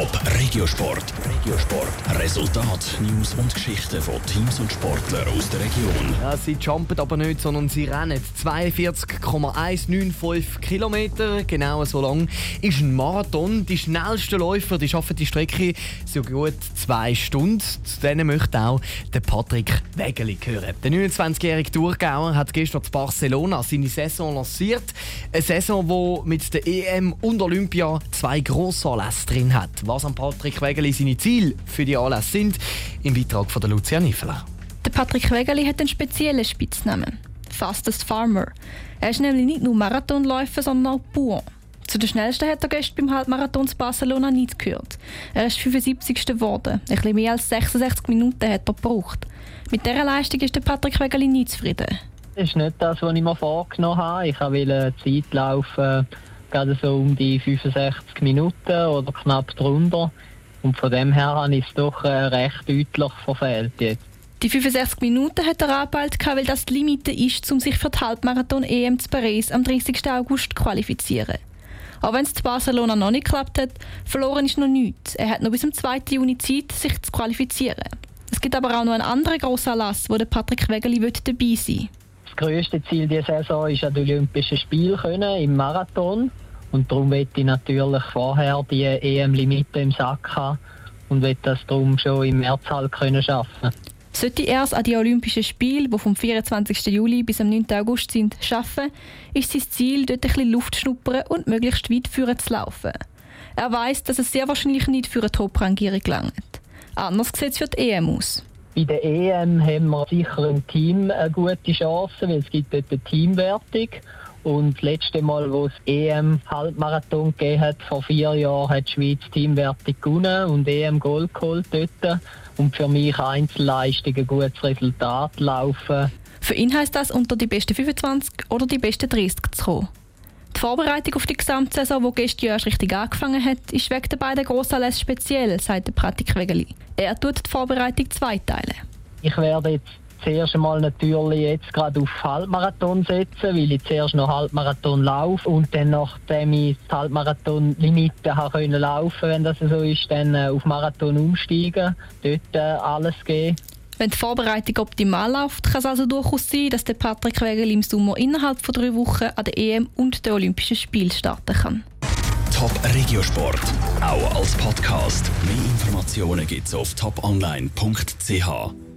Top Regiosport. Regiosport. Resultat, News und Geschichten von Teams und Sportlern aus der Region. Ja, sie jumpen aber nicht, sondern sie rennen 42,195 Kilometer. Genau so lang ist ein Marathon. Die schnellsten Läufer die schaffen die Strecke so gut zwei Stunden. Zu denen möchte auch Patrick Wegeli gehören. Der 29-jährige Thurgauer hat gestern zu Barcelona seine Saison lanciert. Eine Saison, die mit der EM und Olympia zwei Grossanlässe drin hat. Was an Patrick Wegeli seine Ziele für die Anlässe sind, im Beitrag von Lucia Niffeler. Der Patrick Wegeli hat einen speziellen Spitznamen. Fastest Farmer. Er ist nämlich nicht nur Marathonläufer, sondern auch Bauer. Zu den schnellsten hat er gestern beim Halbmarathon zu Barcelona nicht gehört. Er ist 75. geworden. Ein bisschen mehr als 66 Minuten hat er gebraucht. Mit dieser Leistung ist der Patrick Wegeli nicht zufrieden. Das ist nicht das, was ich mir vorgenommen habe. Ich wollte Zeit laufen, gerade so um die 65 Minuten oder knapp drunter. Und von dem her habe ich es doch äh, recht deutlich verfehlt jetzt. Die 65 Minuten hat er angepeilt, weil das die Limite ist, um sich für die Halbmarathon EM zu Paris am 30. August zu qualifizieren. Auch wenn es zu Barcelona noch nicht geklappt hat, verloren ist noch nichts. Er hat noch bis zum 2. Juni Zeit, sich zu qualifizieren. Es gibt aber auch noch einen anderen grossen Anlass, wo der Patrick Wegeli dabei sein will. Das grösste Ziel dieser Saison ist an die Olympischen Spiele können, im Marathon. Und darum möchte ich natürlich vorher die EM-Limite im Sack haben und will das darum schon im März halt können schaffen. Sollte er es an die Olympischen Spiele, die vom 24. Juli bis am 9. August sind, schaffen, ist sein Ziel, dort ein bisschen Luft schnuppern und möglichst weit führen zu laufen. Er weiß, dass es sehr wahrscheinlich nicht für eine Top-Rangierung gelangt. Anders sieht es für die EM aus. Bei der EM haben wir sicher im Team eine gute Chance, weil es gibt dort eine Teamwertung. Und das letzte Mal, wo es EM-Halbmarathon gegeben hat, vor vier Jahren, hat die Schweiz Teamwertung gewonnen und EM Gold geholt dort. Und für mich Einzelleistung ein gutes Resultat laufen. Für ihn heisst das, unter die besten 25 oder die besten 30 zu kommen. Die Vorbereitung auf die Gesamtsaison, die gestern Jahr richtig angefangen hat, ist wegen der beiden Grossanlässe speziell, sagt der Pratik Wegeli. Er tut die Vorbereitung zweiteilen. Ich werde jetzt zuerst einmal natürlich jetzt gerade auf Halbmarathon setzen, weil ich zuerst noch Halbmarathon laufe und dann nachdem ich die Halbmarathon-Limite laufen, wenn das so ist, dann äh, auf Marathon umsteigen, dort äh, alles geben. Wenn die Vorbereitung optimal läuft, kann es also durchaus sein, dass der Patrick Wegel im Sommer innerhalb von drei Wochen an der EM und den Olympischen Spielen starten kann. Top Regiosport, auch als Podcast. Mehr Informationen gibt es auf toponline.ch.